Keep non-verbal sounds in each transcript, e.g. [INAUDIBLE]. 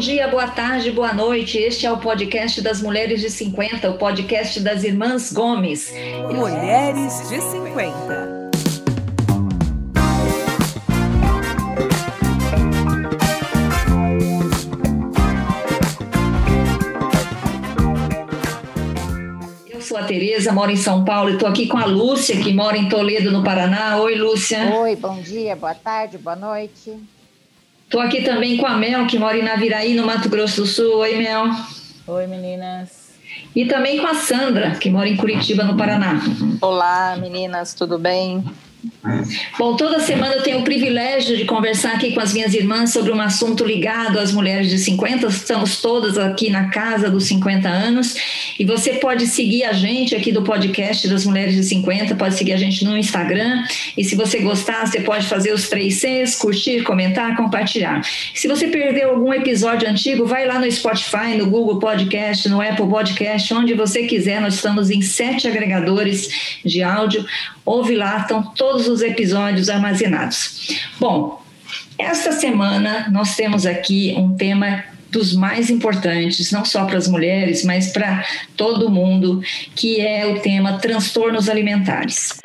dia, boa tarde, boa noite. Este é o podcast das Mulheres de 50, o podcast das Irmãs Gomes. Mulheres de 50. Eu sou a Tereza, moro em São Paulo e estou aqui com a Lúcia, que mora em Toledo, no Paraná. Oi, Lúcia. Oi, bom dia, boa tarde, boa noite. Estou aqui também com a Mel, que mora em Naviraí, no Mato Grosso do Sul. Oi, Mel. Oi, meninas. E também com a Sandra, que mora em Curitiba, no Paraná. Olá, meninas, tudo bem? Bom, toda semana eu tenho o privilégio de conversar aqui com as minhas irmãs sobre um assunto ligado às mulheres de 50. Estamos todas aqui na casa dos 50 anos e você pode seguir a gente aqui do podcast das Mulheres de 50, pode seguir a gente no Instagram e se você gostar, você pode fazer os três Cs, curtir, comentar, compartilhar. Se você perdeu algum episódio antigo, vai lá no Spotify, no Google Podcast, no Apple Podcast, onde você quiser. Nós estamos em sete agregadores de áudio. Ouve lá, estão todos os episódios armazenados. Bom, esta semana nós temos aqui um tema dos mais importantes, não só para as mulheres, mas para todo mundo, que é o tema transtornos alimentares.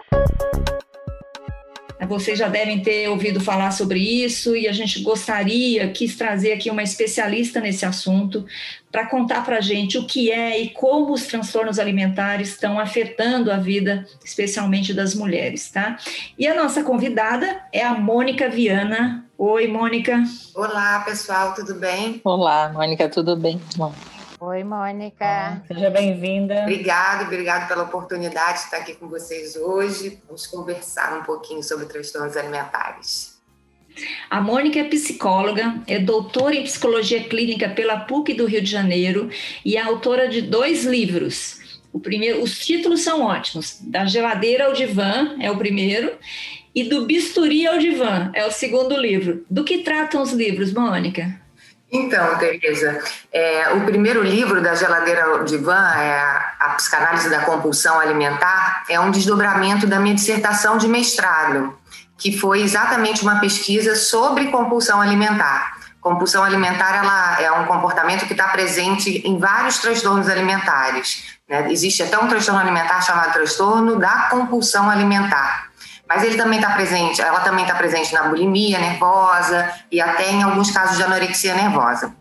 Vocês já devem ter ouvido falar sobre isso e a gente gostaria, quis trazer aqui uma especialista nesse assunto para contar para a gente o que é e como os transtornos alimentares estão afetando a vida, especialmente das mulheres, tá? E a nossa convidada é a Mônica Viana. Oi, Mônica. Olá, pessoal, tudo bem? Olá, Mônica, tudo bem? Bom. Oi, Mônica. Seja bem-vinda. Obrigada, obrigada pela oportunidade de estar aqui com vocês hoje. Vamos conversar um pouquinho sobre transtornos alimentares. A Mônica é psicóloga, é doutora em psicologia clínica pela PUC do Rio de Janeiro e é autora de dois livros. O primeiro, os títulos são ótimos. Da geladeira ao divã é o primeiro e do bisturi ao divã é o segundo livro. Do que tratam os livros, Mônica? Então, Tereza, é, o primeiro livro da Geladeira ao Divã, é A Psicanálise da Compulsão Alimentar, é um desdobramento da minha dissertação de mestrado, que foi exatamente uma pesquisa sobre compulsão alimentar. Compulsão alimentar ela é um comportamento que está presente em vários transtornos alimentares. Né? Existe até um transtorno alimentar chamado transtorno da compulsão alimentar. Mas ele também está presente, ela também está presente na bulimia nervosa e até em alguns casos de anorexia nervosa.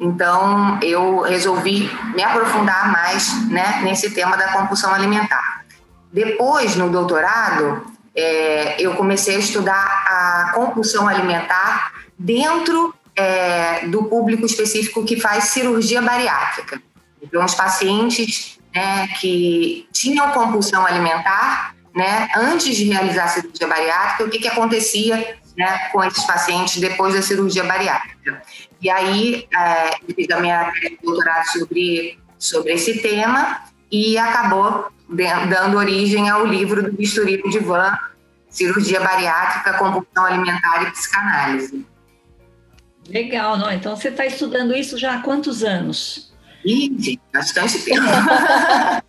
Então, eu resolvi me aprofundar mais né, nesse tema da compulsão alimentar. Depois, no doutorado, é, eu comecei a estudar a compulsão alimentar dentro é, do público específico que faz cirurgia bariátrica. Então, os pacientes né, que tinham compulsão alimentar né, antes de realizar a cirurgia bariátrica, o que, que acontecia né, com esses pacientes depois da cirurgia bariátrica. E aí, é, eu fiz a minha doutorado sobre, sobre esse tema e acabou dando origem ao livro do Bisturi do Divã, Cirurgia Bariátrica, Compulsão Alimentar e Psicanálise. Legal, não? Então você está estudando isso já há quantos anos? Ih, bastante tempo.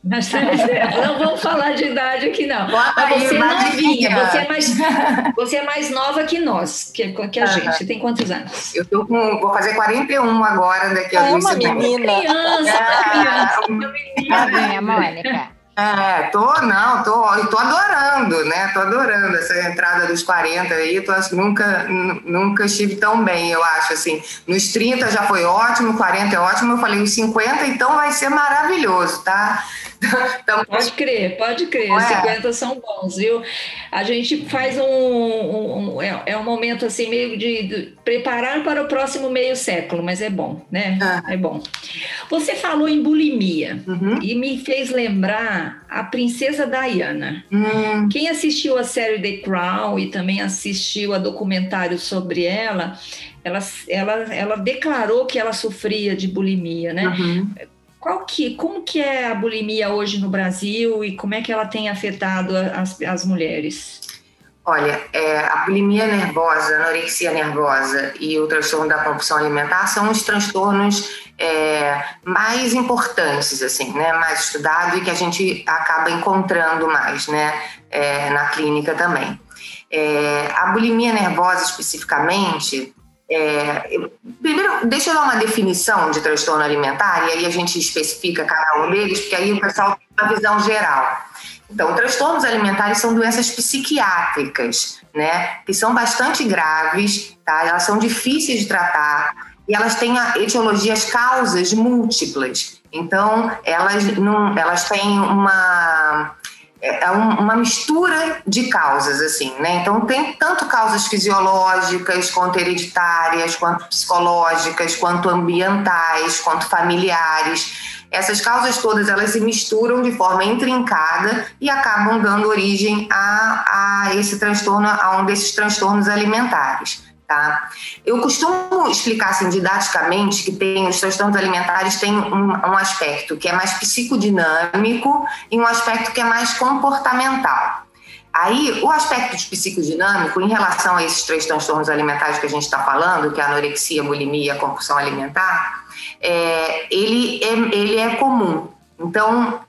bastante tempo. Não vamos falar de idade aqui, não. Mas você é novinha, adivinha. você é, mais, [LAUGHS] você é mais nova que nós, que, que a Aham. gente. Você tem quantos anos? Eu tô com, vou fazer 41 agora, daqui a É duas uma semanas. menina. Criança, Ah, criança, uma menina. Novinha, Mônica. É, tô, não, tô, tô adorando, né? Tô adorando essa entrada dos 40 aí, tô, nunca, nu- nunca estive tão bem, eu acho, assim. Nos 30 já foi ótimo, 40 é ótimo, eu falei, os 50 então vai ser maravilhoso, tá? Então, Pode crer, pode crer. É? 50 são bons, viu? A gente faz um. um- um- é, é um momento assim, meio de, de preparar para o próximo meio século, mas é bom, né? Ah. É bom. Você falou em bulimia uhum. e me fez lembrar a princesa Diana. Hum, Quem assistiu a série The Crown e também assistiu a documentário sobre ela, ela, ela, ela declarou que ela sofria de bulimia, né? uhum. Qual que, como que é a bulimia hoje no Brasil e como é que ela tem afetado as, as mulheres? Olha, é, a bulimia nervosa, a anorexia nervosa e o transtorno da compulsão alimentar são os transtornos é, mais importantes, assim, né, mais estudados e que a gente acaba encontrando mais, né, é, na clínica também. É, a bulimia nervosa especificamente, É, primeiro, deixa eu dar uma definição de transtorno alimentar e aí a gente especifica cada um deles, porque aí o pessoal tem uma visão geral. Então, transtornos alimentares são doenças psiquiátricas, né? Que são bastante graves, tá? Elas são difíceis de tratar e elas têm etiologias, causas múltiplas. Então, elas, não, elas têm uma é, é uma mistura de causas, assim, né? Então, tem tanto causas fisiológicas, quanto hereditárias, quanto psicológicas, quanto ambientais, quanto familiares. Essas causas todas, elas se misturam de forma intrincada e acabam dando origem a, a esse transtorno, a um desses transtornos alimentares. Tá? Eu costumo explicar assim, didaticamente que tem, os transtornos alimentares têm um, um, aspecto que é mais psicodinâmico e um aspecto que é mais comportamental. Aí, o aspecto de psicodinâmico, em relação a esses três transtornos alimentares que a gente está falando, que é a anorexia, a bulimia a compulsão alimentar, é, ele, é, ele é comum. Então,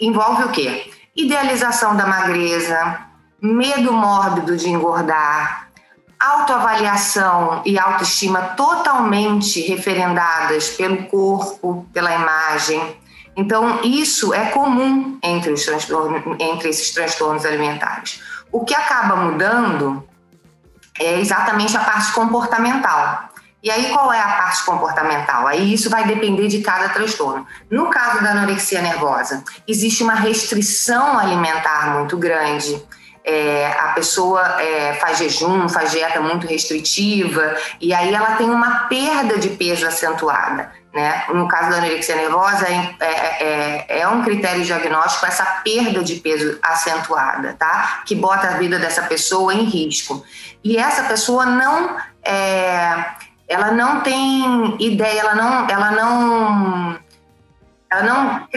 envolve o quê? Idealização da magreza, medo mórbido de engordar, autoavaliação e autoestima totalmente referendadas pelo corpo, pela imagem. Então, isso é comum entre, os entre esses transtornos alimentares. O que acaba mudando é exatamente a parte comportamental. E aí, qual é a parte comportamental? Aí isso vai depender de cada transtorno. No caso da anorexia nervosa, existe uma restrição alimentar muito grande é, a pessoa é, faz jejum, faz dieta muito restritiva, e aí ela tem uma perda de peso acentuada. Né? No caso da anorexia nervosa, é, é, é, é um critério diagnóstico essa perda de peso acentuada, tá? que bota a vida dessa pessoa em risco. E essa pessoa não. É, ela não tem ideia, ela não, ela não ela não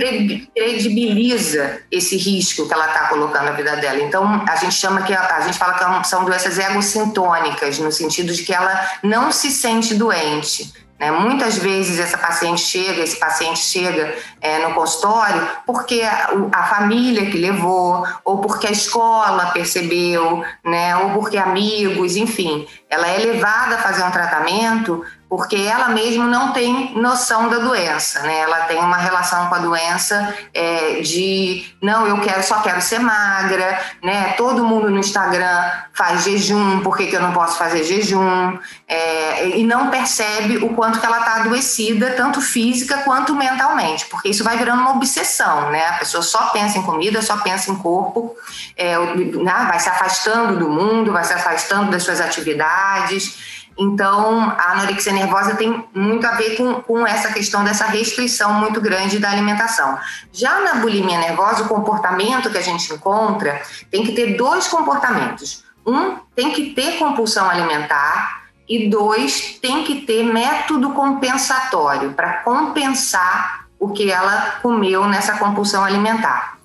credibiliza esse risco que ela está colocando na vida dela. Então, a gente chama que a, gente fala que são doenças egocintônicas, no sentido de que ela não se sente doente. Né? Muitas vezes essa paciente chega, esse paciente chega é, no consultório porque a, a, família que levou, ou porque a escola percebeu, né? ou porque amigos, enfim. Ela é levada a fazer um tratamento porque ela mesma não tem noção da doença, né? Ela tem uma relação com a doença é, de não, eu quero, só quero ser magra, né? Todo mundo no Instagram faz jejum, por que, que eu não posso fazer jejum? É, e não percebe o quanto que ela está adoecida, tanto física quanto mentalmente, porque isso vai virando uma obsessão, né? A pessoa só pensa em comida, só pensa em corpo, é, né? vai se afastando do mundo, vai se afastando das suas atividades. Então, a anorexia nervosa tem muito a ver com, com essa questão dessa restrição muito grande da alimentação. Já na bulimia nervosa, o comportamento que a gente encontra tem que ter dois comportamentos. Um, tem que ter compulsão alimentar, e dois, tem que ter método compensatório para compensar o que ela comeu nessa compulsão alimentar.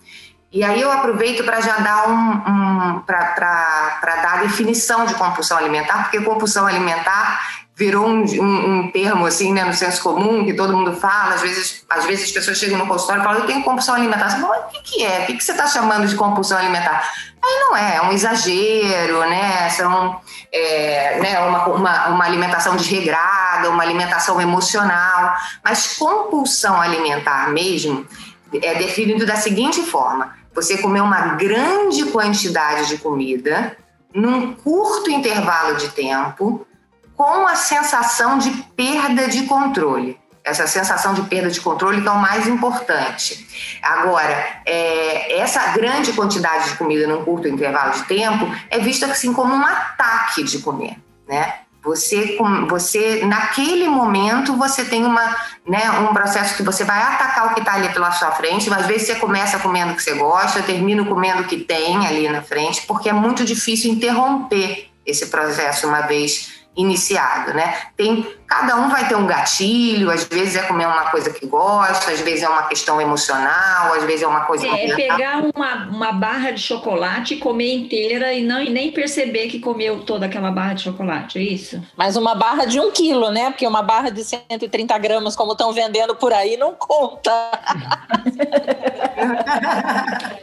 E aí eu aproveito para já dar um, um para dar a definição de compulsão alimentar, porque compulsão alimentar virou um, um, um, termo assim, né, no senso comum, que todo mundo fala, às vezes, às vezes as pessoas chegam no consultório e falam, eu tenho compulsão alimentar. Você fala, o que, que é? O que, que você está chamando de compulsão alimentar? Aí não é, é um exagero, né? São é, né, uma, uma, uma alimentação desregrada, uma alimentação emocional, mas compulsão alimentar mesmo é definido da seguinte forma: você comer uma grande quantidade de comida num curto intervalo de tempo, com a sensação de perda de controle. Essa sensação de perda de controle que é o mais importante. Agora, é, essa grande quantidade de comida num curto intervalo de tempo é vista assim como um ataque de comer, né? Você, você naquele momento, você tem uma, né, um processo que você vai atacar o que está ali pela sua frente, mas às vezes você começa comendo o que você gosta, termina comendo o que tem ali na frente, porque é muito difícil interromper esse processo uma vez iniciado, né? Tem cada um vai ter um gatilho, às vezes é comer uma coisa que gosta, às vezes é uma questão emocional, às vezes é uma coisa É, é pegar uma, uma barra de chocolate e comer inteira e não e nem perceber que comeu toda aquela barra de chocolate, é isso? Mas uma barra de um quilo, né? Porque uma barra de 130 gramas, como estão vendendo por aí, não conta. [LAUGHS]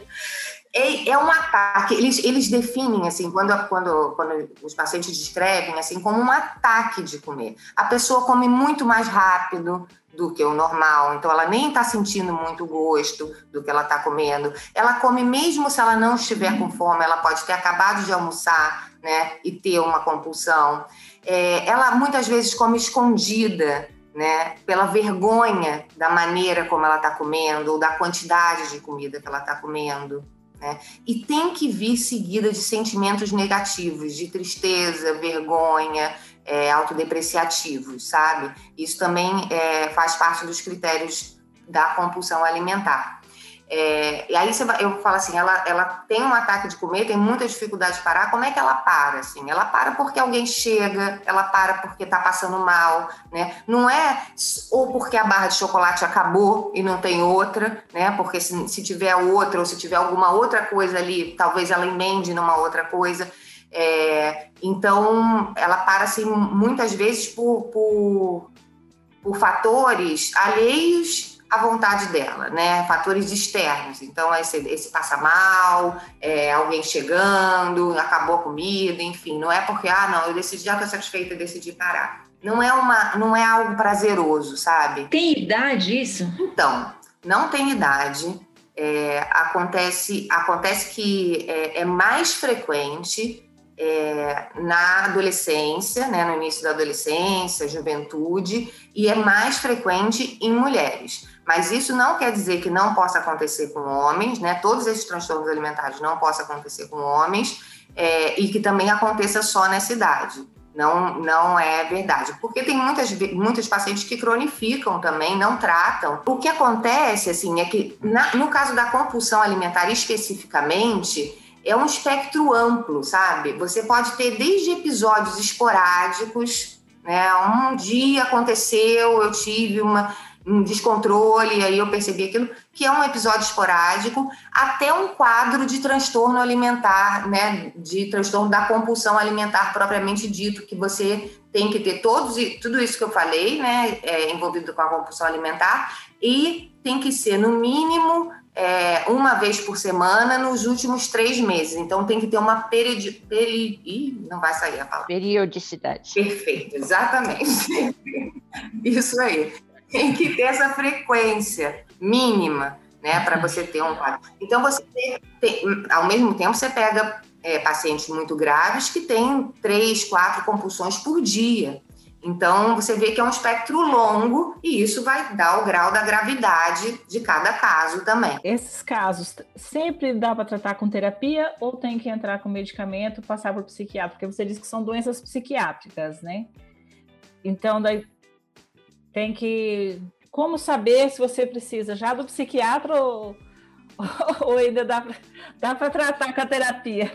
É, é, um ataque. Eles, eles definem assim, quando, quando, quando os pacientes descrevem assim, como um ataque de comer. A pessoa come muito mais rápido do que o normal, então ela nem está sentindo muito gosto do que ela está comendo. Ela come mesmo se ela não estiver com fome, ela pode ter acabado de almoçar, né, e ter uma compulsão. É, ela muitas vezes come escondida, né, pela vergonha da maneira como ela está comendo ou da quantidade de comida que ela está comendo. Né? E tem que vir seguida de sentimentos negativos, de tristeza, vergonha, é, autodepreciativos, sabe? Isso também é, faz parte dos critérios da compulsão alimentar. É, e aí você, eu falo assim, ela, ela tem um ataque de comer, tem muita dificuldade de parar. Como é que ela para? Assim, ela para porque alguém chega, ela para porque está passando mal, né? Não é ou porque a barra de chocolate acabou e não tem outra, né? Porque se, se tiver outra ou se tiver alguma outra coisa ali, talvez ela emende numa outra coisa. É, então, ela para assim muitas vezes por, por, por fatores alheios a vontade dela, né? Fatores externos. Então, esse, esse passa mal, é, alguém chegando, acabou a comida, enfim. Não é porque, ah, não, eu decidi, já estou satisfeita, decidi parar. Não é, uma, não é algo prazeroso, sabe? Tem idade isso? Então, não tem idade. É, acontece, acontece que é, é mais frequente é, na adolescência, né, no início da adolescência, juventude, e é mais frequente em mulheres. Mas isso não quer dizer que não possa acontecer com homens, né? Todos esses transtornos alimentares não possam acontecer com homens é, e que também aconteça só nessa idade. Não, não é verdade. Porque tem muitas, muitos pacientes que cronificam também, não tratam. O que acontece, assim, é que na, no caso da compulsão alimentar especificamente, é um espectro amplo, sabe? Você pode ter desde episódios esporádicos, né? Um dia aconteceu, eu tive uma um descontrole, aí eu percebi aquilo, que é um episódio esporádico, até um quadro de transtorno alimentar, né, de transtorno da compulsão alimentar propriamente dito, que você tem que ter todos tudo isso que eu falei, né, é, envolvido com a compulsão alimentar, e tem que ser no mínimo é, uma vez por semana nos últimos três meses. Então tem que ter uma periodi... peri... Ih, não vai sair a palavra. Periodicidade. Perfeito, exatamente. [LAUGHS] Isso aí tem que ter essa frequência mínima, né, para você ter um quadro. Então, você tem, tem, ao mesmo tempo, você pega é, pacientes muito graves que têm três, quatro compulsões por dia. Então, você vê que é um espectro longo e isso vai dar o grau da gravidade de cada caso também. Esses casos sempre dá para tratar com terapia ou tem que entrar com medicamento, passar por psiquiatra? Porque você disse que são doenças psiquiátricas, né? Então, daí tem que. Como saber se você precisa já do psiquiatra ou, [LAUGHS] ou ainda dá para tratar com a terapia?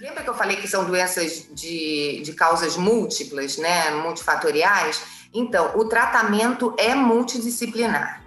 Lembra que eu falei que são doenças de, de causas múltiplas, né? Multifatoriais? Então, o tratamento é multidisciplinar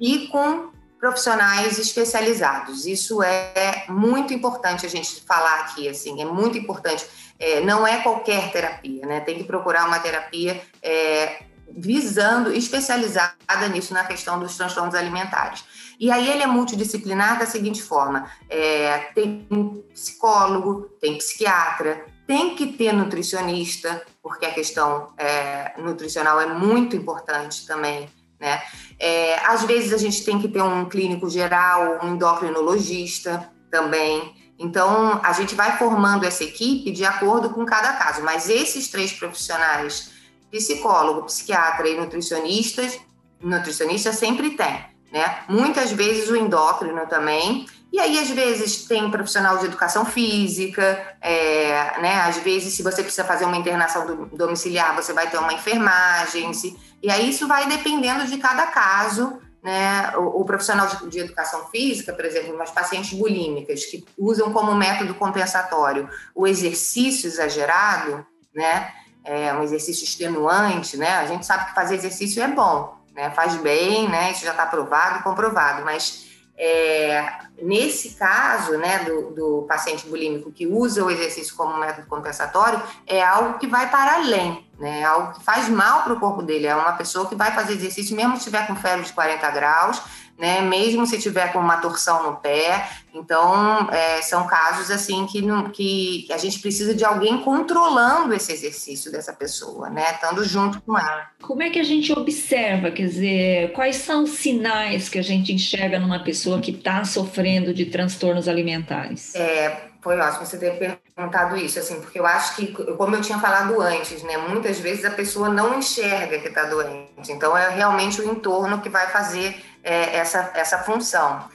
e com profissionais especializados. Isso é muito importante a gente falar aqui, assim, é muito importante. É, não é qualquer terapia, né? Tem que procurar uma terapia é, visando, especializada nisso, na questão dos transtornos alimentares. E aí ele é multidisciplinar da seguinte forma: é, tem psicólogo, tem psiquiatra, tem que ter nutricionista, porque a questão é, nutricional é muito importante também. Né? É, às vezes a gente tem que ter um clínico geral, um endocrinologista também. Então a gente vai formando essa equipe de acordo com cada caso, mas esses três profissionais psicólogo, psiquiatra e nutricionistas, nutricionista sempre tem, né? Muitas vezes o endócrino também, e aí, às vezes, tem profissional de educação física, é, né? Às vezes, se você precisa fazer uma internação domiciliar, você vai ter uma enfermagem. Se, e aí, isso vai dependendo de cada caso, né? O, o profissional de, de, educação física, por exemplo, umas pacientes bulímicas que usam como método compensatório o exercício exagerado, né? É um exercício extenuante, né? A gente sabe que fazer exercício é bom, né? Faz bem, né? Isso já está provado, comprovado. Mas é, nesse caso, né, do, do, paciente bulímico que usa o exercício como método compensatório, é algo que vai para além, né? É algo que faz mal para o corpo dele. É uma pessoa que vai fazer exercício, mesmo se estiver com febre de 40 graus, né? Mesmo se tiver com uma torção no pé. Então, é, são casos assim que, não, que a gente precisa de alguém controlando esse exercício dessa pessoa, né? Estando junto com ela. Como é que a gente observa, quer dizer, quais são os sinais que a gente enxerga numa pessoa que está sofrendo de transtornos alimentares? É, foi ótimo você ter perguntado isso, assim, porque eu acho que, como eu tinha falado antes, né, muitas vezes a pessoa não enxerga que está doente. Então, é realmente o entorno que vai fazer é, essa, essa função.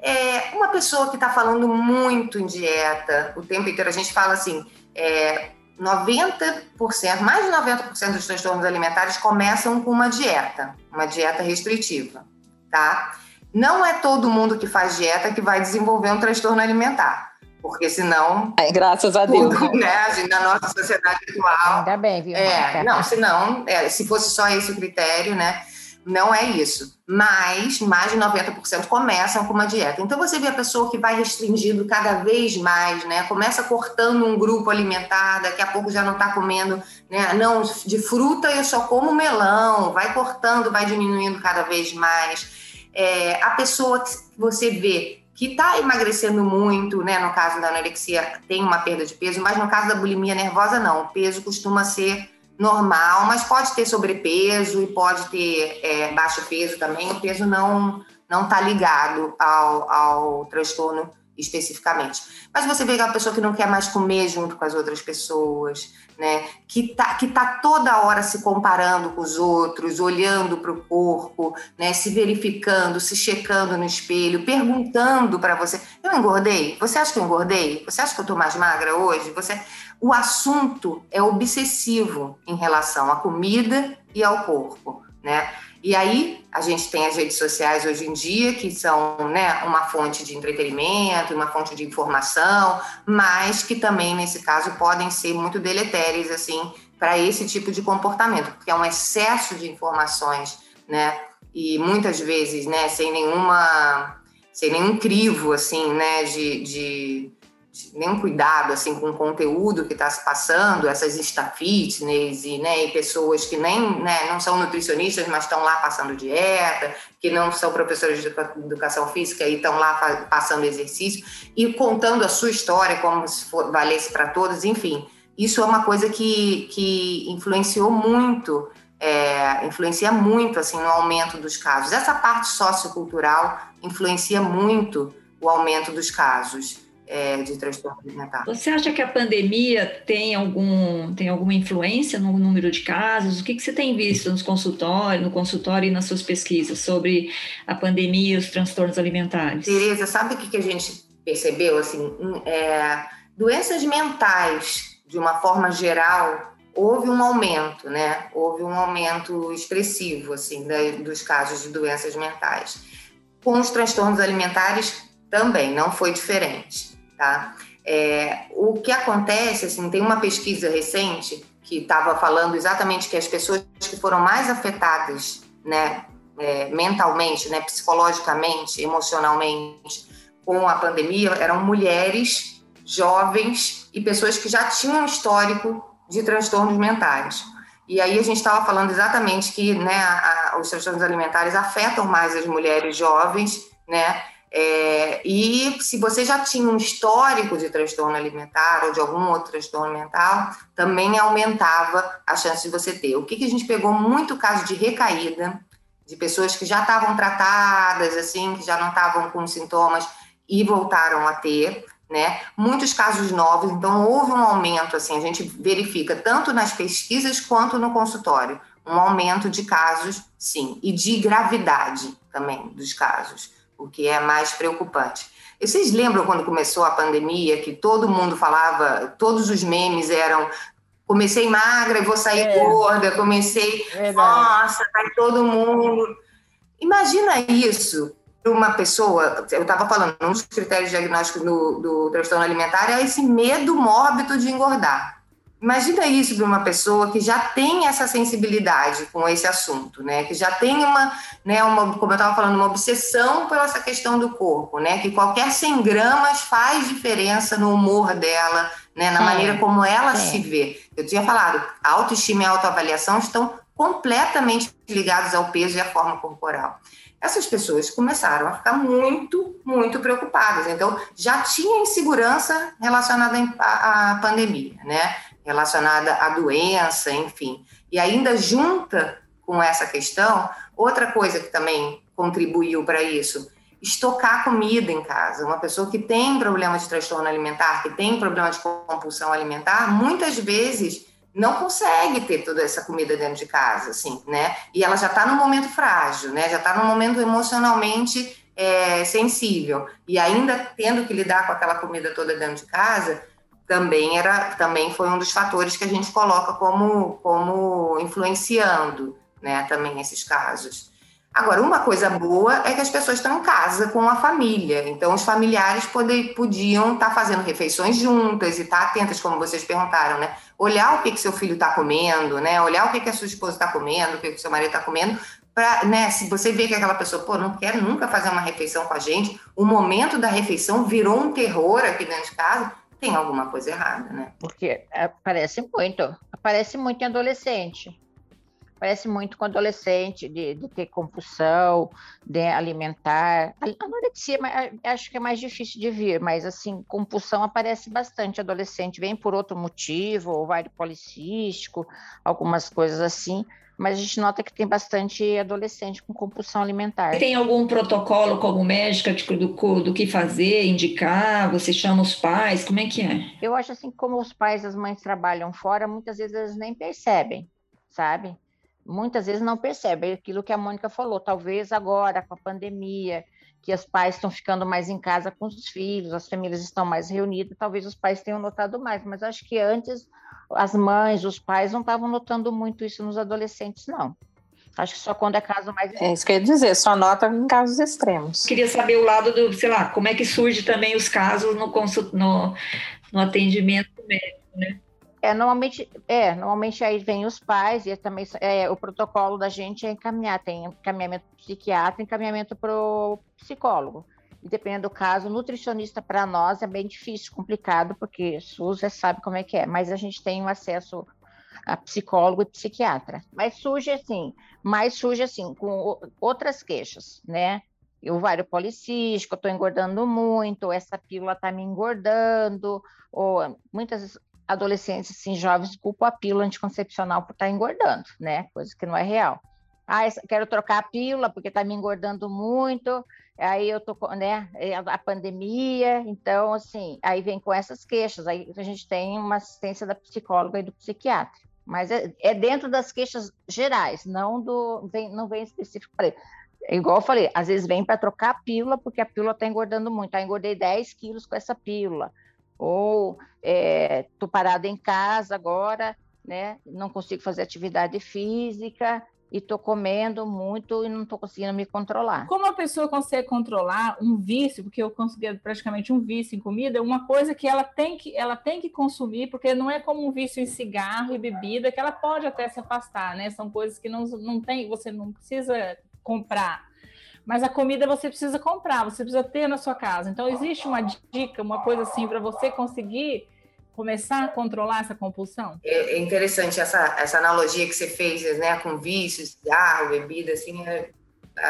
É, uma pessoa que está falando muito em dieta o tempo inteiro, a gente fala assim, é, 90%, mais de 90% dos transtornos alimentares começam com uma dieta, uma dieta restritiva, tá? Não é todo mundo que faz dieta que vai desenvolver um transtorno alimentar porque senão. É, graças a Deus. Tudo, né, na nossa sociedade atual. Ainda bem, viu? É, não, senão, é, se fosse só esse o critério, né? Não é isso. Mas mais de 90% começam com uma dieta. Então você vê a pessoa que vai restringindo cada vez mais, né? Começa cortando um grupo alimentar, daqui a pouco já não está comendo, né? Não, de fruta eu só como melão, vai cortando, vai diminuindo cada vez mais. É, a pessoa que você vê que está emagrecendo muito, né? No caso da anorexia, tem uma perda de peso, mas no caso da bulimia nervosa, não. O peso costuma ser normal, mas pode ter sobrepeso e pode ter é, baixo peso também. O peso não não está ligado ao, ao transtorno especificamente. Mas você vê aquela pessoa que não quer mais comer junto com as outras pessoas, né? Que tá, que tá toda hora se comparando com os outros, olhando para o corpo, né? Se verificando, se checando no espelho, perguntando para você: eu engordei? Você acha que eu engordei? Você acha que eu estou mais magra hoje? Você, o assunto é obsessivo em relação à comida e ao corpo, né? E aí a gente tem as redes sociais hoje em dia, que são né, uma fonte de entretenimento, uma fonte de informação, mas que também, nesse caso, podem ser muito deletérias assim, para esse tipo de comportamento, porque é um excesso de informações, né? E muitas vezes, né, sem nenhuma, sem nenhum crivo, assim, né, de, de nenhum cuidado assim com o conteúdo que está se passando, essas instafitness e, né, e pessoas que nem né, não são nutricionistas, mas estão lá passando dieta, que não são professores de educação física e estão lá passando exercício e contando a sua história como se for, valesse para todos, enfim. Isso é uma coisa que, que influenciou muito, é, influencia muito assim no aumento dos casos. Essa parte sociocultural influencia muito o aumento dos casos é, de transtorno alimentar. Você acha que a pandemia tem, algum, tem alguma influência no número de casos? O que, que você tem visto nos consultórios, no consultório e nas suas pesquisas sobre a pandemia e os transtornos alimentares? Tereza, sabe o que, que a gente percebeu? Assim, é, doenças mentais, de uma forma geral, houve um aumento, né? Houve um aumento expressivo, assim, da, dos casos de doenças mentais. Com os transtornos alimentares também, não foi diferente. Tá? É, o que acontece, assim, tem uma pesquisa recente que estava falando exatamente que as pessoas que foram mais afetadas, né, é, mentalmente, né, psicologicamente, emocionalmente, com a pandemia, eram mulheres, jovens e pessoas que já tinham histórico de transtornos mentais. E aí a gente estava falando exatamente que né, a, a, os transtornos alimentares afetam mais as mulheres jovens, né? É, e se você já tinha um histórico de transtorno alimentar ou de algum outro transtorno mental, também aumentava a chance de você ter. O que, que a gente pegou muito caso de recaída, de pessoas que já estavam tratadas, assim, que já não estavam com sintomas e voltaram a ter, né? Muitos casos novos, então houve um aumento, assim, a gente verifica tanto nas pesquisas quanto no consultório, um aumento de casos, sim, e de gravidade também dos casos o que é mais preocupante. Vocês lembram quando começou a pandemia que todo mundo falava, todos os memes eram comecei magra e vou sair é. gorda, comecei, Verdade. nossa, vai todo mundo. Imagina isso para uma pessoa, eu estava falando, um dos critérios diagnósticos do, do transtorno alimentar é esse medo mórbido de engordar. Imagina isso para uma pessoa que já tem essa sensibilidade com esse assunto, né? Que já tem uma, né, uma como eu estava falando, uma obsessão pela essa questão do corpo, né? Que qualquer 100 gramas faz diferença no humor dela, né? Na maneira como ela se vê. Eu tinha falado, a autoestima e a autoavaliação estão completamente ligados ao peso e à forma corporal. essas pessoas começaram a ficar muito, muito preocupadas. Então, já tinha insegurança relacionada à pandemia, né? Relacionada à doença, enfim. E ainda junta com essa questão, outra coisa que também contribuiu para isso, estocar comida em casa. Uma pessoa que tem problema de transtorno alimentar, que tem problema de compulsão alimentar, muitas vezes não consegue ter toda essa comida dentro de casa, assim, né? E ela já está num momento frágil, né? Já está num momento emocionalmente é, sensível e ainda tendo que lidar com aquela comida toda dentro de casa, também era, também foi um dos fatores que a gente coloca como como influenciando, né? Também nesses casos. Agora, uma coisa boa é que as pessoas estão em casa com a família, então os familiares poder, podiam estar tá fazendo refeições juntas e estar tá atentas, como vocês perguntaram, né? Olhar o que, que seu filho está comendo, né? Olhar o que, que a sua esposa está comendo, o que, que seu marido está comendo, para, né? Se você vê que aquela pessoa, pô, não quer nunca fazer uma refeição com a gente, o momento da refeição virou um terror aqui dentro de casa, tem alguma coisa errada, né? Porque aparece muito, aparece muito em adolescente Parece muito com adolescente, de, de ter compulsão, de alimentar. Anorexia acho que é mais difícil de vir, mas assim, compulsão aparece bastante adolescente, vem por outro motivo, ovário policístico, algumas coisas assim, mas a gente nota que tem bastante adolescente com compulsão alimentar. Tem algum protocolo como médica tipo, do, do que fazer, indicar? Você chama os pais? Como é que é? Eu acho assim, como os pais e as mães trabalham fora, muitas vezes eles nem percebem, sabe? muitas vezes não percebe aquilo que a Mônica falou. Talvez agora, com a pandemia, que os pais estão ficando mais em casa com os filhos, as famílias estão mais reunidas, talvez os pais tenham notado mais, mas acho que antes as mães, os pais não estavam notando muito isso nos adolescentes, não. Acho que só quando é caso mais. É isso que eu ia dizer, só nota em casos extremos. Queria saber o lado do, sei lá, como é que surge também os casos no, no, no atendimento médico, né? É, normalmente, é, normalmente aí vem os pais e também é, o protocolo da gente é encaminhar, tem encaminhamento psiquiatra, encaminhamento para o psicólogo. E dependendo do caso, nutricionista para nós é bem difícil, complicado, porque SUS já sabe como é que é, mas a gente tem um acesso a psicólogo e psiquiatra. Mas surge assim, mais surge assim, com outras queixas, né? ovário policístico, eu estou engordando muito, essa pílula está me engordando, ou muitas adolescentes, assim, jovens, culpam a pílula anticoncepcional por estar tá engordando, né? Coisa que não é real. Ah, quero trocar a pílula porque está me engordando muito, aí eu tô, né, é a pandemia, então, assim, aí vem com essas queixas, aí a gente tem uma assistência da psicóloga e do psiquiatra. Mas é, é dentro das queixas gerais, não do, vem, não vem específico para ele. Igual eu falei, às vezes vem para trocar a pílula, porque a pílula está engordando muito. Ah, engordei 10 quilos com essa pílula ou estou é, parada em casa agora, né? Não consigo fazer atividade física e estou comendo muito e não estou conseguindo me controlar. Como a pessoa consegue controlar um vício, porque eu consegui praticamente um vício em comida, uma coisa que ela tem que ela tem que consumir, porque não é como um vício em cigarro e bebida que ela pode até se afastar, né? São coisas que não, não tem, você não precisa comprar mas a comida você precisa comprar, você precisa ter na sua casa. Então, existe uma dica, uma coisa assim, para você conseguir começar a controlar essa compulsão? É, é interessante essa, essa analogia que você fez, né, com vícios, cigarro, bebida, assim, é,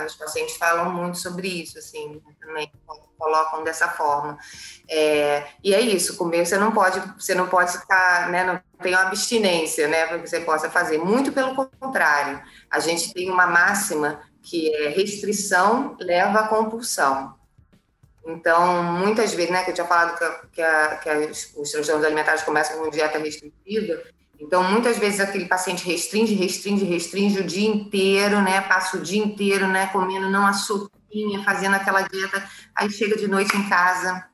os pacientes falam muito sobre isso, assim, também colocam dessa forma. É, e é isso, comer você não pode, você não pode ficar, né, não tem uma abstinência, né, para que você possa fazer. Muito pelo contrário, a gente tem uma máxima que é restrição leva à compulsão. Então, muitas vezes, né, que eu tinha falado que, a, que, a, que as, os transtornos alimentares começam com dieta restritiva, então, muitas vezes aquele paciente restringe, restringe, restringe o dia inteiro, né, passa o dia inteiro, né, comendo não açuquinha, fazendo aquela dieta, aí chega de noite em casa,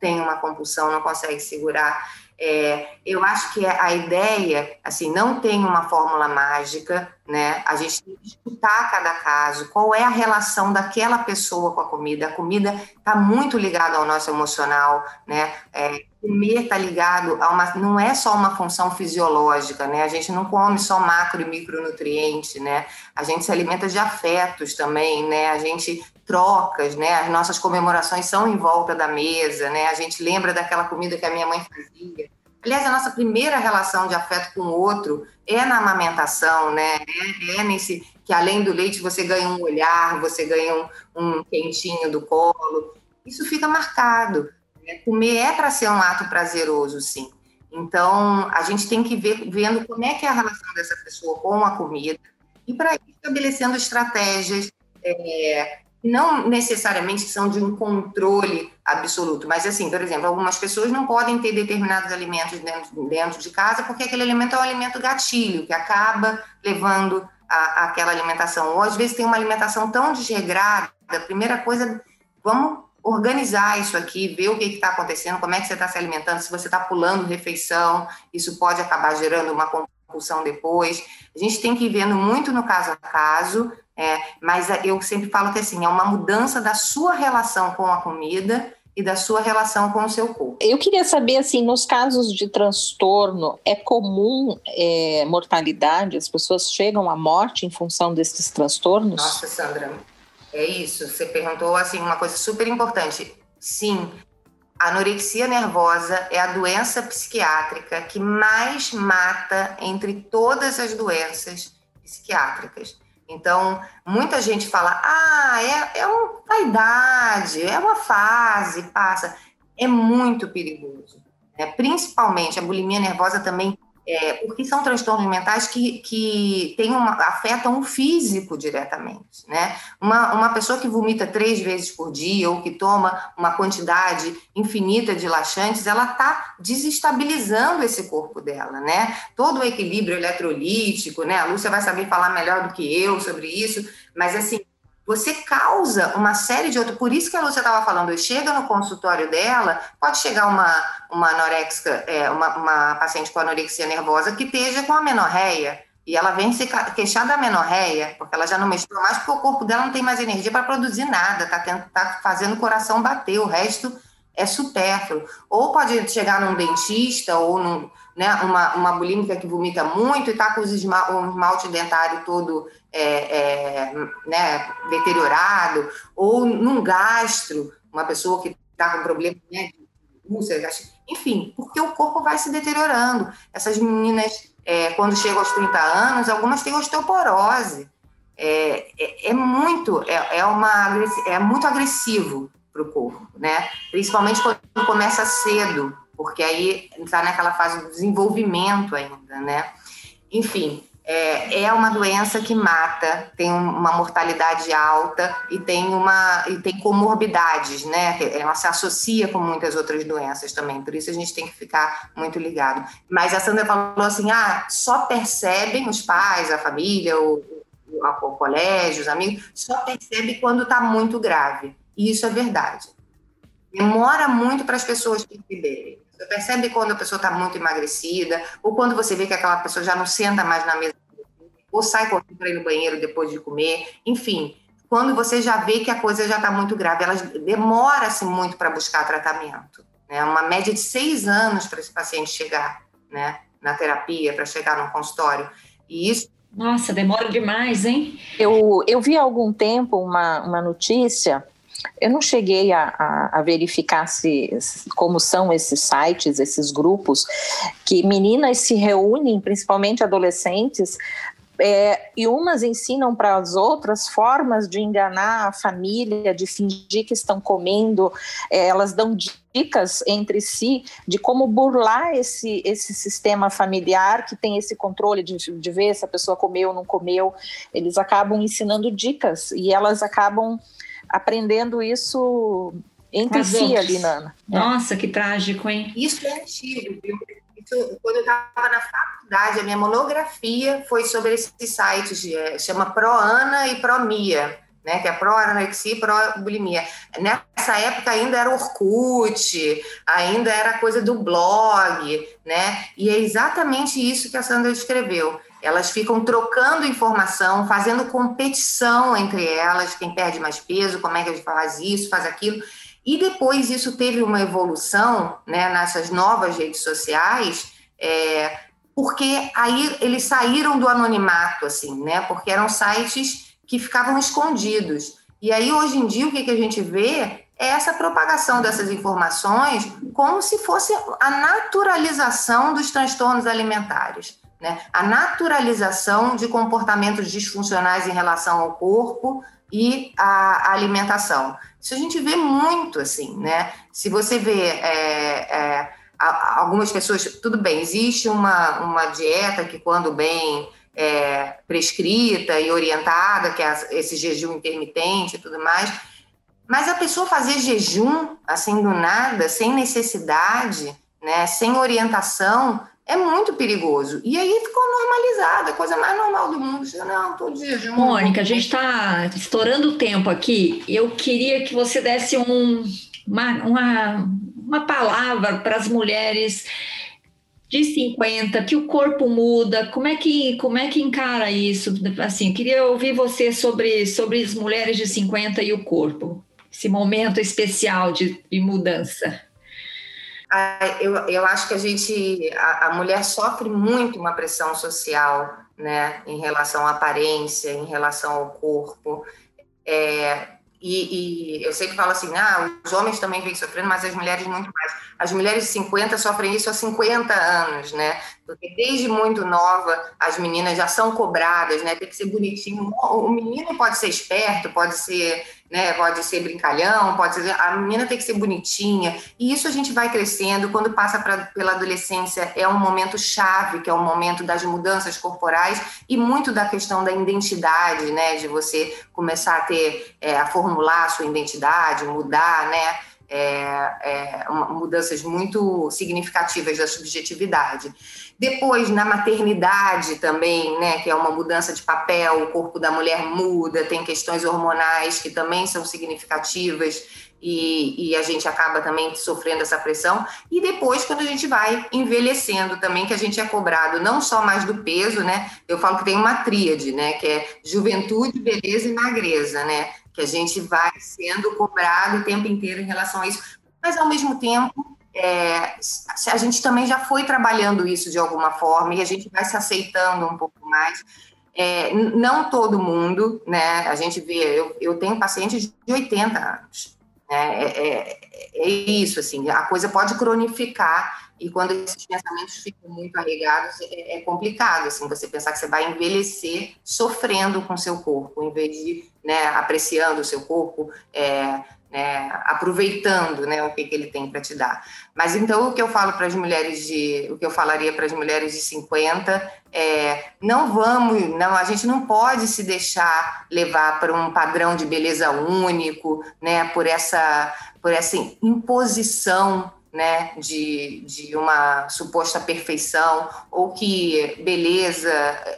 tem uma compulsão, não consegue segurar. É, eu acho que a ideia, assim, não tem uma fórmula mágica, né? A gente tem que escutar cada caso, qual é a relação daquela pessoa com a comida. A comida está muito ligada ao nosso emocional, né? É, comer está ligado a uma, não é só uma função fisiológica, né? A gente não come só macro e micronutrientes, né? A gente se alimenta de afetos também, né? A gente trocas, né? As nossas comemorações são em volta da mesa, né? A gente lembra daquela comida que a minha mãe fazia. Aliás, a nossa primeira relação de afeto com o outro é na amamentação, né? É, é nesse que além do leite você ganha um olhar, você ganha um, um quentinho do colo. Isso fica marcado. Né? Comer é para ser um ato prazeroso, sim. Então, a gente tem que ver vendo como é que é a relação dessa pessoa com a comida e para estabelecendo estratégias é, não necessariamente são de um controle absoluto, mas assim, por exemplo, algumas pessoas não podem ter determinados alimentos dentro, dentro de casa porque aquele alimento é um alimento gatilho, que acaba levando a, aquela alimentação. Ou às vezes tem uma alimentação tão desregrada, a primeira coisa, vamos organizar isso aqui, ver o que está acontecendo, como é que você está se alimentando, se você está pulando refeição, isso pode acabar gerando uma compulsão depois. A gente tem que ir vendo muito no caso a caso, é, mas eu sempre falo que assim, é uma mudança da sua relação com a comida e da sua relação com o seu corpo. Eu queria saber, assim, nos casos de transtorno, é comum é, mortalidade? As pessoas chegam à morte em função desses transtornos? Nossa, Sandra, é isso. Você perguntou, assim, uma coisa super importante. Sim, a anorexia nervosa é a doença psiquiátrica que mais mata entre todas as doenças psiquiátricas. Então, muita gente fala: ah, é, é uma vaidade, é uma fase, passa. É muito perigoso. Né? Principalmente a bulimia nervosa também é, porque são transtornos mentais que, que tem uma, afetam o físico diretamente, né? Uma, uma pessoa que vomita três vezes por dia ou que toma uma quantidade infinita de laxantes, ela está desestabilizando esse corpo dela, né? Todo o equilíbrio eletrolítico, né? A Lúcia vai saber falar melhor do que eu sobre isso, mas assim, você causa uma série de outros. Por isso que a Lúcia estava falando, chega no consultório dela, pode chegar uma, uma anorexica, é, uma, uma paciente com anorexia nervosa que esteja com a menorreia. E ela vem se queixar da menorreia, porque ela já não menstrua mais, porque o corpo dela não tem mais energia para produzir nada, está tá fazendo o coração bater, o resto é supérfluo. Ou pode chegar num dentista ou num, né, uma, uma bulímica que vomita muito e está com o esmalte dentário todo é, é, né, deteriorado, ou num gastro, uma pessoa que está com problema né, de úlcera, enfim, porque o corpo vai se deteriorando. Essas meninas, é, quando chegam aos 30 anos, algumas têm osteoporose. É, é, é muito, é, é, uma, é muito agressivo para o corpo, né? Principalmente quando começa cedo, porque aí está naquela fase do desenvolvimento ainda, né? Enfim, é, é uma doença que mata, tem uma mortalidade alta e tem uma e tem comorbidades, né? Ela se associa com muitas outras doenças também, por isso a gente tem que ficar muito ligado. Mas a Sandra falou assim: ah, só percebem os pais, a família, o, o, o colégio, os amigos, só percebe quando está muito grave. E isso é verdade. Demora muito para as pessoas perceberem. Você percebe quando a pessoa está muito emagrecida, ou quando você vê que aquela pessoa já não senta mais na mesa, ou sai correndo para ir no banheiro depois de comer, enfim. Quando você já vê que a coisa já está muito grave, ela demora-se muito para buscar tratamento. Né? Uma média de seis anos para esse paciente chegar né, na terapia, para chegar no consultório. E isso nossa, demora demais, hein? Eu, eu vi há algum tempo uma, uma notícia eu não cheguei a, a, a, verificar se, como são esses sites, esses grupos, que meninas se reúnem, principalmente adolescentes, é, e umas ensinam para as outras formas de enganar a família, de fingir que estão comendo, é, elas dão dicas entre si de como burlar esse, esse sistema familiar que tem esse controle de, de ver se a pessoa comeu ou não comeu. Eles acabam ensinando dicas e elas acabam aprendendo isso entre si ali, Nana. Nossa, que trágico, hein? Isso é antigo, viu? Isso, quando eu estava na faculdade, a minha monografia foi sobre esses sites, é, chama ProAna e ProMia, né, que é pró-anorexia e pró-bulimia. Nessa época ainda era Orkut, ainda era coisa do blog, né? E é exatamente isso que a Sandra descreveu. Elas ficam trocando informação, fazendo competição entre elas, quem perde mais peso, como é que a gente faz isso, faz aquilo. E depois isso teve uma evolução né, nessas novas redes sociais, é, porque aí eles saíram do anonimato, assim, né? Porque eram sites que ficavam escondidos. E aí, hoje em dia, o que, que a gente vê é essa propagação dessas informações como se fosse a naturalização dos transtornos alimentares. Né? A naturalização de comportamentos disfuncionais em relação ao corpo e à alimentação. Isso a gente vê muito assim, né? Se você vê é, é, algumas pessoas, tudo bem, existe uma, uma dieta que, quando bem é, prescrita e orientada, que é esse jejum intermitente e tudo mais, mas a pessoa fazer jejum assim do nada, sem necessidade, né, sem orientação, é muito perigoso. E aí ficou normalizado, a coisa mais normal do mundo. Não, todo jejum. Mônica, a gente está estourando o tempo aqui. Eu queria que você desse um, uma, uma, uma palavra para as mulheres de 50, que o corpo muda, como é que, como é que encara isso? Assim, queria ouvir você sobre, sobre as mulheres de 50 e o corpo, esse momento especial de, de mudança. Eu, eu acho que a gente, a, a, mulher sofre muito uma pressão social, né, em relação à aparência, em relação ao corpo. É, e, e, eu sempre falo assim, ah, os homens também vêm sofrendo, mas as mulheres muito mais. As mulheres de 50 sofrem isso há 50 anos, né? Porque desde muito nova as meninas já são cobradas, né? Tem que ser bonitinho. O menino pode ser esperto, pode ser né? Pode ser brincalhão, pode ser. A menina tem que ser bonitinha. E isso a gente vai crescendo. Quando passa pra, pela adolescência, é um momento chave, que é o momento das mudanças corporais e muito da questão da identidade, né? De você começar a ter, é, a formular a sua identidade, mudar, né? É, é, mudanças muito significativas da subjetividade. Depois, na maternidade também, né, que é uma mudança de papel, o corpo da mulher muda, tem questões hormonais que também são significativas e, e, a gente acaba também sofrendo essa pressão. E depois, quando a gente vai envelhecendo também, que a gente é cobrado não só mais do peso, né? Eu falo que tem uma tríade, né? Que é juventude, beleza e magreza, né? Que a gente vai sendo cobrado o tempo inteiro em relação a isso. Mas, ao mesmo tempo, é, a gente também já foi trabalhando isso de alguma forma e a gente vai se aceitando um pouco mais. É, não todo mundo, né? A gente vê, eu, eu tenho pacientes de 80 anos. Né? É, é, é, isso, assim, a coisa pode cronificar e quando esses pensamentos ficam muito arregados, é, é, complicado, assim, você pensar que você vai envelhecer sofrendo com seu corpo, em vez de né, apreciando o seu corpo, é, né, aproveitando né, o que, que ele tem para te dar. Mas então o que eu falo para as mulheres de, o que eu falaria para as mulheres de 50 é não vamos, não, a gente não pode se deixar levar para um padrão de beleza único, né, por essa por essa imposição né, de, de uma suposta perfeição, ou que beleza,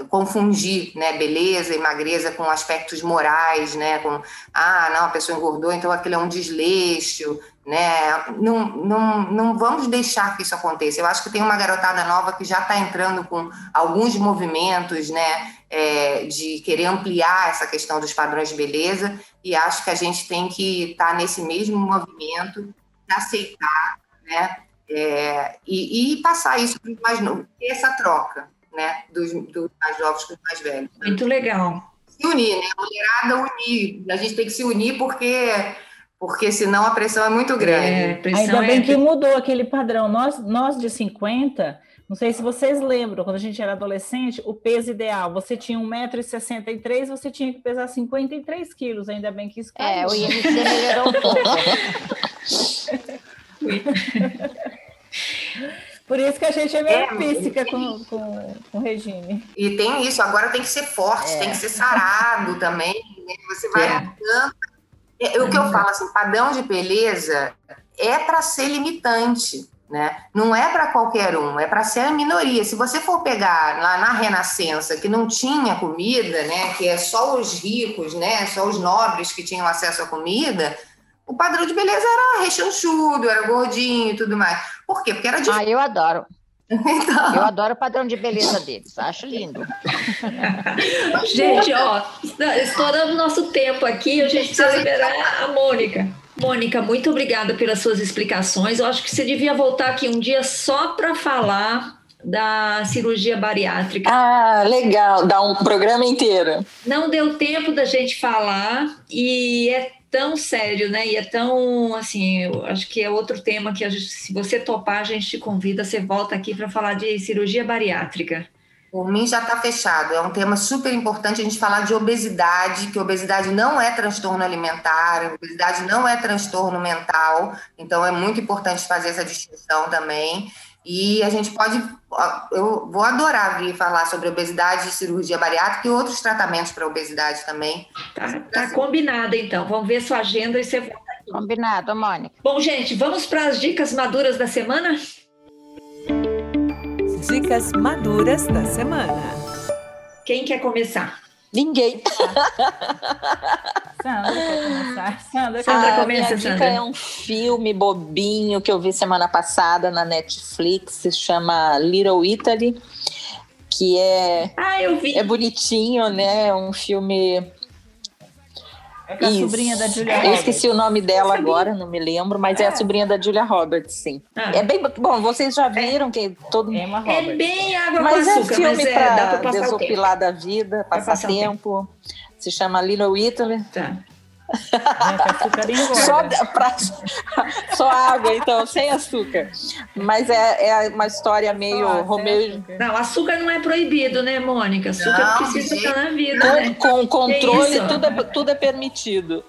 confundir né, beleza e magreza com aspectos morais, né, com, ah, não, a pessoa engordou, então aquilo é um desleixo, né, não, não, não vamos deixar que isso aconteça. Eu acho que tem uma garotada nova que já está entrando com alguns movimentos, né, é, de querer ampliar essa questão dos padrões de beleza, e acho que a gente tem que estar tá nesse mesmo movimento, aceitar né? É, e, e, passar isso para os mais novos, essa troca, né? Dos, dos, mais novos com os mais velhos. Muito legal. Se unir, né? A mulherada unir. A gente tem que se unir porque porque senão a pressão é muito grande. É, Ainda bem é... que mudou aquele padrão. Nós, nós de 50, não sei se vocês lembram, quando a gente era adolescente, o peso ideal, você tinha 1,63m, você tinha que pesar 53 quilos, ainda bem que isso. É, o IMC melhorou um pouco. [LAUGHS] [LAUGHS] Por isso que a gente é meio é, física com, com, com o regime. E tem isso, agora tem que ser forte, é. tem que ser sarado também. Né? Você vai é. é. O que eu falo, assim, padrão de beleza é para ser limitante. Né? Não é para qualquer um, é para ser a minoria. Se você for pegar lá na Renascença, que não tinha comida, né, que é só os ricos, né, só os nobres que tinham acesso à comida, o padrão de beleza era rechonchudo, era gordinho e tudo mais. Por quê? Porque era difícil. Ah, eu adoro. [LAUGHS] Então... Eu adoro o padrão de beleza deles, acho lindo. [LAUGHS] gente, ó, estourando nosso tempo aqui, a gente precisa liberar a Mônica. Mônica, muito obrigada pelas suas explicações. Eu acho que você devia voltar aqui um dia só para falar da cirurgia bariátrica. Ah, legal, dá um programa inteiro. Não deu tempo da gente falar e é tão sério, né? E é tão assim, eu acho que é outro tema que gente, se você topar, a gente te convida, você volta aqui para falar de cirurgia bariátrica. Por mim já está fechado. É um tema super importante a gente falar de obesidade, que obesidade não é transtorno alimentar, obesidade não é transtorno mental. Então é muito importante fazer essa distinção também. E a gente pode, eu vou adorar vir falar sobre obesidade e cirurgia bariátrica e outros tratamentos para obesidade também. Tá, tá combinado então. Vamos ver sua agenda e você volta aqui. Combinado, Mônica. Bom, gente, vamos para as dicas maduras da semana? Dicas maduras da semana. Quem quer começar? Ninguém. [LAUGHS] Sandra quer começar. Sandra, Sandra ah, começa, minha Sandra. dica é um filme bobinho que eu vi semana passada na Netflix, se chama Little Italy, que é Ah, eu vi. é bonitinho, né? É um filme É a sobrinha da Julia Eu Roberts. esqueci o nome dela agora, não me lembro, mas é, a sobrinha da Julia Roberts, sim. Ah. É bem bom, vocês já viram que todo Emma É bem água Mas com é açúcar, filme mas é, o tempo. desopilar da vida, passar passar o tempo. Se chama Little Italy. Tá. Gente, engorda. Só, pra- só água, então, sem açúcar. Mas é, é uma história meio Só, Romeu açúcar. Não, açúcar não é proibido, né, Mônica? Açúcar Não, precisa de estar na vida, né? com, com controle, isso? tudo é, tudo é permitido.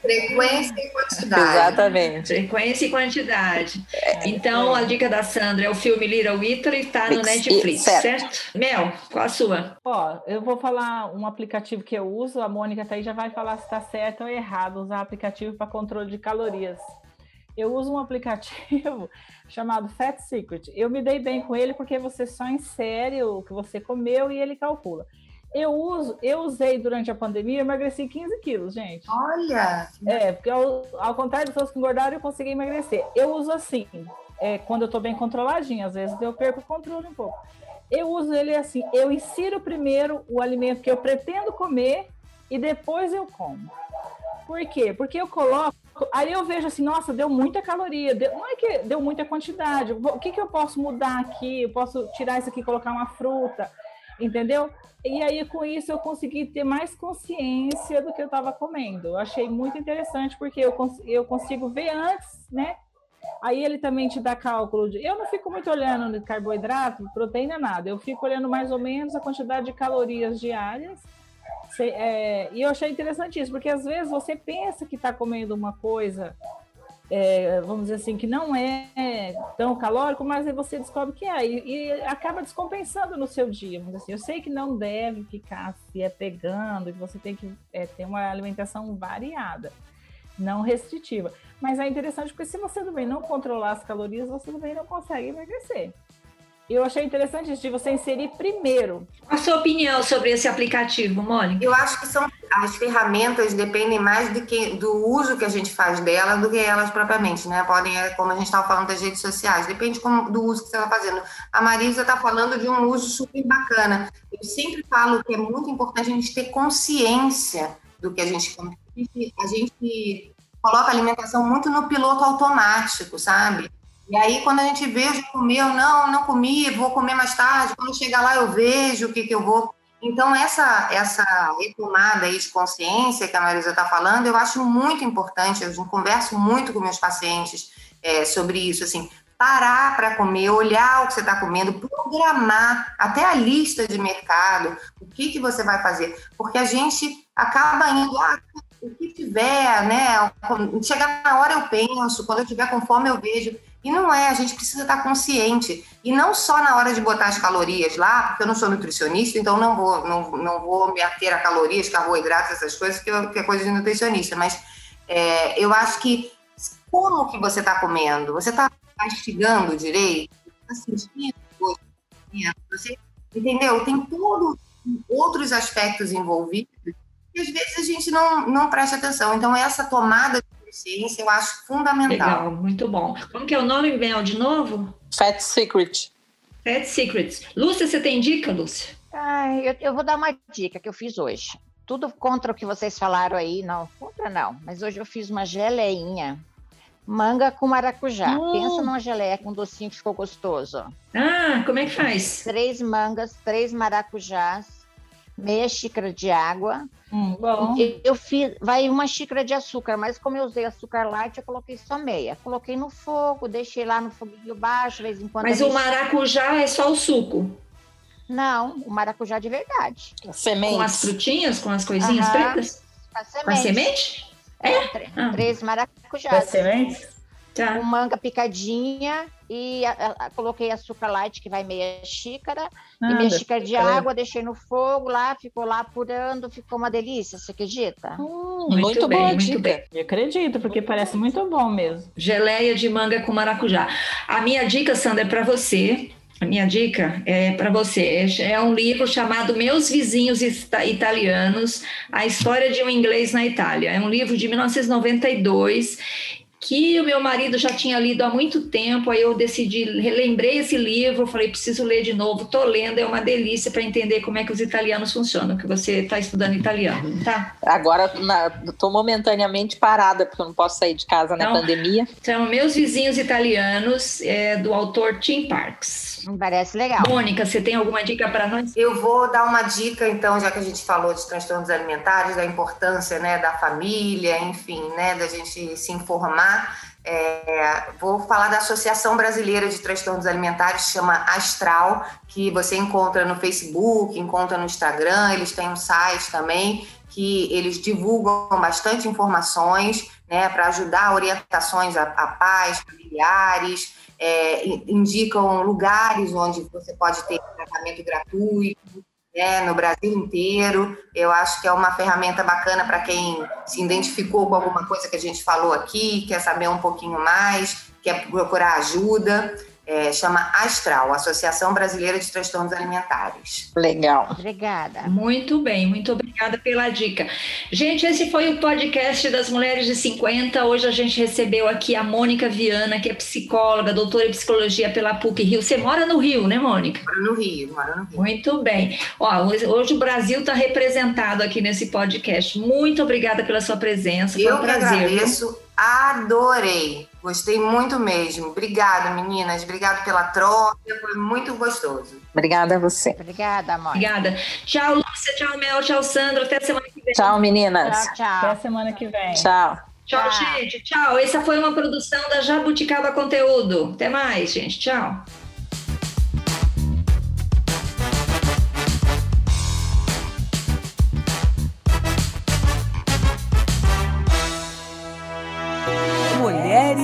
Frequência e quantidade. Exatamente. Frequência e quantidade. Então, a dica da Sandra é o filme Little Italy, está no Netflix, certo. certo? Mel, qual a sua? Ó, eu vou falar um aplicativo que eu uso, a Mônica tá aí já vai falar se tá certo ou errado usar aplicativo para controle de calorias. Eu uso um [LAUGHS] aplicativo chamado Fat Secret. Eu me dei bem com ele porque você só insere o que você comeu e ele calcula. Eu uso, eu usei durante a pandemia, eu emagreci 15 quilos, gente. Olha, É, porque ao, ao contrário das pessoas que engordaram, eu consegui emagrecer. Eu uso assim, é, quando eu tô bem controladinha, às vezes eu perco o controle um pouco. Eu uso ele assim, eu insiro primeiro o alimento que eu pretendo comer e depois eu como. Por quê? Porque eu coloco, aí eu vejo assim, nossa, deu muita caloria, deu- não é que deu muita quantidade, o que, que eu posso mudar aqui? Eu posso tirar isso aqui e colocar uma fruta, entendeu? E aí, com isso, eu consegui ter mais consciência do que eu estava comendo. Eu achei muito interessante, porque eu, cons eu consigo ver antes, né? Aí ele também te dá cálculo de. Eu não fico muito olhando carboidrato, proteína, nada. Eu fico olhando mais ou menos a quantidade de calorias diárias. Se- é, e eu achei interessante isso, porque às vezes você pensa que está comendo uma coisa, é, vamos dizer assim, que não é tão calórico, mas aí você descobre que é, e, e acaba descompensando no seu dia. Vamos dizer assim. Eu sei que não deve ficar se apegando, que você tem que é, ter uma alimentação variada, não restritiva. Mas é interessante porque se você também não controlar as calorias, você também não consegue emagrecer. Eu achei interessante isso de você inserir primeiro. Qual a sua opinião sobre esse aplicativo, Mônica? eu acho que são as ferramentas dependem mais do, que, do uso que a gente faz delas do que elas propriamente, né? Podem, é, como a gente estava falando das redes sociais, depende como- do uso que você está fazendo. A Marisa está falando de um uso super bacana. Eu sempre falo que é muito importante a gente ter consciência do que a gente come. A gente, a gente coloca a alimentação muito no piloto automático, sabe? E aí, quando a gente vê, já comeu, não, não comi, vou comer mais tarde. Quando chegar lá, eu vejo o que, que eu vou. Então, essa, essa retomada aí de consciência que a Marisa está falando, eu acho muito importante. Eu converso muito com meus pacientes é, sobre isso, assim, parar para comer, olhar o que você está comendo, programar até a lista de mercado, o que, que você vai fazer. Porque a gente acaba indo, ah, o que tiver, né? Chegar na hora eu penso, quando eu tiver com fome eu vejo. E não é, a gente precisa estar consciente. E não só na hora de botar as calorias lá, porque eu não sou nutricionista, então não vou, não, não vou me ater a calorias, carboidratos, essas coisas, que, eu, que é coisa de nutricionista. Mas é, eu acho que como que você está comendo? Você está mastigando direito? Está sentindo? Você, entendeu? Tem todos outros aspectos envolvidos que às vezes a gente não, não presta atenção. Então, essa tomada de consciência eu acho fundamental. Legal, muito bom. Como que é o nome, Mel, de novo? Fat Secret. Fat Secrets. Lúcia, você tem dica, Lúcia? Ai, eu, eu vou dar uma dica que eu fiz hoje. Tudo contra o que vocês falaram aí, não, contra não, mas hoje eu fiz uma geleinha, manga com maracujá. Hum. Pensa numa geleia com docinho que ficou gostoso. Ah, como é que faz? Três mangas, três maracujás, meia xícara de água. Hum, bom. Eu, fiz, vai uma xícara de açúcar, mas como eu usei açúcar light, eu coloquei só meia. Coloquei no fogo, deixei lá no foguinho baixo, de vez em quando. Mas o maracujá é só o suco. Não, o maracujá de verdade. Com as frutinhas, com as coisinhas Aham. pretas? A Com a semente. semente? É, tre- Ah. Três maracujás. sementes? Tá. Com manga picadinha e a- a- coloquei açúcar light, que vai meia xícara. e meia xícara de água, deixei no fogo lá, ficou lá apurando, ficou uma delícia, você acredita? Hum, Muito muito, bem, boa muito dica. bem. Eu acredito, porque parece muito bom mesmo. Geleia de manga com maracujá. A minha dica, Sandra, é para você. A minha dica é para você. É um livro chamado Meus Vizinhos Ita- Italianos: A História de um Inglês na Itália. É um livro de 1992 que o meu marido já tinha lido há muito tempo, aí eu decidi, relembrei esse livro, falei, preciso ler de novo, tô lendo, é uma delícia para entender como é que os italianos funcionam, que você está estudando italiano, tá? Agora estou momentaneamente parada, porque eu não posso sair de casa na Não. pandemia. São Meus Vizinhos Italianos, é, do autor Tim Parks. Me parece legal. Mônica, você tem alguma dica para nós? Eu vou dar uma dica, então, já que a gente falou de transtornos alimentares, da importância né, da família, enfim, né, da gente se informar. É, vou falar da Associação Brasileira de Transtornos Alimentares, chama Astral, que você encontra no Facebook, encontra no Instagram, eles têm um site também, que eles divulgam bastante informações né, para ajudar orientações a, a pais, familiares, é, in- indicam lugares onde você pode ter tratamento gratuito, né, no Brasil inteiro. Eu acho que é uma ferramenta bacana para quem se identificou com alguma coisa que a gente falou aqui, quer saber um pouquinho mais, quer procurar ajuda. É, chama Astral, Associação Brasileira de Transtornos Alimentares. Legal. Obrigada. Muito bem, muito obrigada pela dica. Gente, esse foi o podcast das Mulheres de 50. Hoje a gente recebeu aqui a Mônica Viana, que é psicóloga, doutora em psicologia pela PUC Rio. Você mora no Rio, né, Mônica? Moro no Rio, moro no Rio. Muito bem. Ó, hoje, o Brasil está representado aqui nesse podcast. Muito obrigada pela sua presença. Foi Eu um prazer. viu? agradeço, adorei. Gostei muito mesmo. Obrigada, meninas. Obrigado pela troca. Foi muito gostoso. Obrigada a você. Obrigada, amor. Obrigada. Tchau, Lúcia. Tchau, Mel. Tchau, Sandra. Até semana que vem. Tchau, meninas. Tchau, Até a tchau. semana que vem. Tchau. Tchau, Tchau. gente. Tchau. Essa foi uma produção da Jabuticaba Conteúdo. Até mais, gente. Tchau.